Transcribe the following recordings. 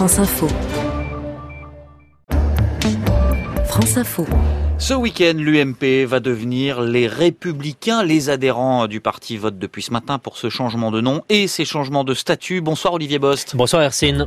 France Info. France Info. Ce week-end, l'UMP va devenir les Républicains. Les adhérents du parti votent depuis ce matin pour ce changement de nom et ces changements de statut. Bonsoir Olivier Bost. Bonsoir Hercine.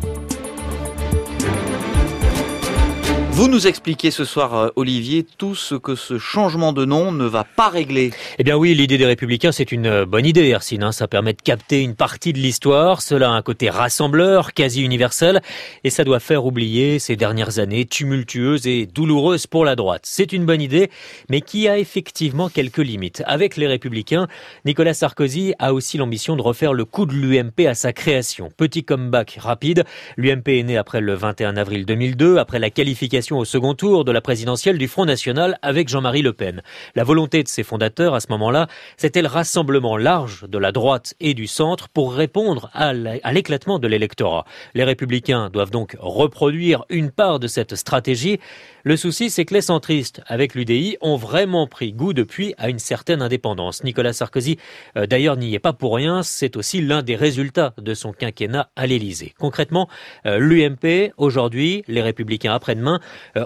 Vous nous expliquez ce soir, euh, Olivier, tout ce que ce changement de nom ne va pas régler. Eh bien oui, l'idée des Républicains, c'est une euh, bonne idée, Hercine. Hein. Ça permet de capter une partie de l'histoire. Cela a un côté rassembleur, quasi universel, et ça doit faire oublier ces dernières années tumultueuses et douloureuses pour la droite. C'est une bonne idée, mais qui a effectivement quelques limites. Avec les Républicains, Nicolas Sarkozy a aussi l'ambition de refaire le coup de l'UMP à sa création. Petit comeback rapide. L'UMP est né après le 21 avril 2002, après la qualification au second tour de la présidentielle du Front National avec Jean-Marie Le Pen. La volonté de ses fondateurs à ce moment-là, c'était le rassemblement large de la droite et du centre pour répondre à l'éclatement de l'électorat. Les républicains doivent donc reproduire une part de cette stratégie. Le souci, c'est que les centristes, avec l'UDI, ont vraiment pris goût depuis à une certaine indépendance. Nicolas Sarkozy, euh, d'ailleurs, n'y est pas pour rien. C'est aussi l'un des résultats de son quinquennat à l'Élysée. Concrètement, euh, l'UMP, aujourd'hui, les républicains après-demain,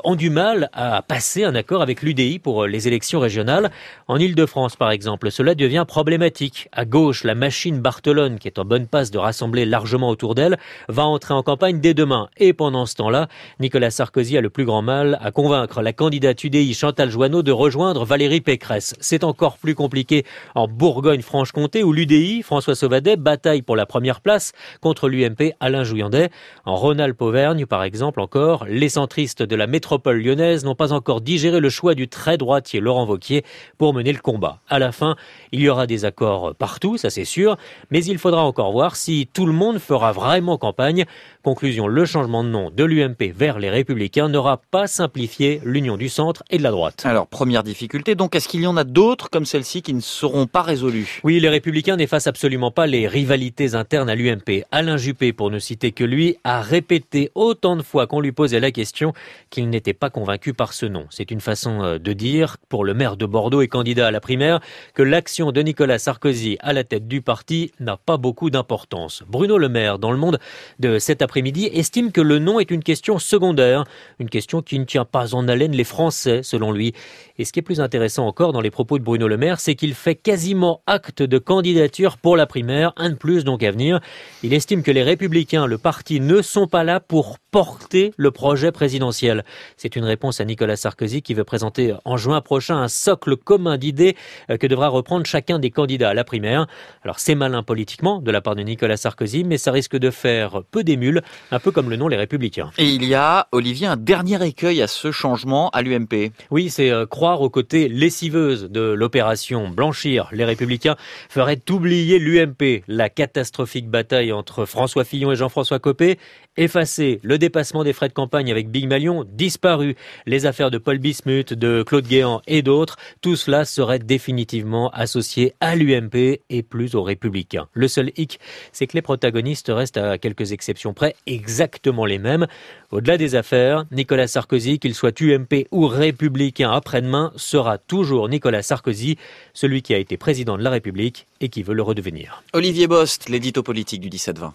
ont du mal à passer un accord avec l'UDI pour euh, les élections régionales. En Ile-de-France, par exemple, cela devient problématique. À gauche, la machine Barthelone, qui est en bonne passe de rassembler largement autour d'elle, va entrer en campagne dès demain. Et pendant ce temps-là, Nicolas Sarkozy a le plus grand mal à convaincre la candidate UDI Chantal Joanneau de rejoindre Valérie Pécresse. C'est encore plus compliqué en Bourgogne-Franche-Comté où l'UDI, François Sauvadet, bataille pour la première place contre l'UMP Alain Jouyandet. En Rhône-Alpes-Auvergne, par exemple, encore, les centristes de la métropole lyonnaise n'ont pas encore digéré le choix du très droitier Laurent Vauquier pour mener le combat. À la fin, il y aura des accords partout, ça c'est sûr, mais il faudra encore voir si tout le monde fera vraiment campagne. Conclusion, le changement de nom de l'UMP vers les Républicains n'aura pas simplifié l'union du centre et de la droite. Alors, première difficulté, donc est-ce qu'il y en a d'autres comme celle-ci qui ne seront pas résolues? Oui, les Républicains n'effacent absolument pas les rivalités internes à l'UMP. Alain Juppé, pour ne citer que lui, a répété autant de fois qu'on lui posait la question qu'il n'était pas convaincu par ce nom. C'est une façon euh, de dire, pour le maire de Bordeaux et candidat à la primaire, que l'action de Nicolas Sarkozy à la tête du parti n'a pas beaucoup d'importance. Bruno Le Maire, dans le monde de cet après-midi, estime que le nom est une question secondaire, une question qui ne tient pas en haleine les Français, selon lui. Et ce qui est plus intéressant encore dans les propos de Bruno Le Maire, c'est qu'il fait quasiment acte de candidature pour la primaire, un de plus donc à venir. Il estime que les Républicains, le parti, ne sont pas là pour porter le projet présidentiel. C'est une réponse à Nicolas Sarkozy qui veut présenter en juin prochain un socle commun d'idées euh, que devra reprendre chacun des candidats à la primaire. Alors c'est malin politiquement de la part de Nicolas Sarkozy, mais ça risque de faire peu d'émules, un peu comme le nom les Républicains. Et il y a, Olivier, un dernier écueil à ce changement à l'UMP. Oui, c'est euh, croire aux côtés lessiveuses de l'opération Blanchir. Les Républicains feraient oublier l'UMP, la catastrophique bataille entre François Fillon et Jean-François Copé, effacer le dépassement des frais de campagne avec Big Malion, disparu, les affaires de Paul Bismuth, de Claude Guéant et d'autres, tout cela serait définitivement associé à l'UMP et plus aux Républicains. Le seul hic, c'est que les protagonistes restent à quelques exceptions exactement les mêmes. Au-delà des affaires, Nicolas Sarkozy, qu'il soit UMP ou républicain après-demain, sera toujours Nicolas Sarkozy, celui qui a été président de la République et qui veut le redevenir. Olivier Bost, l'édito politique du 17-20.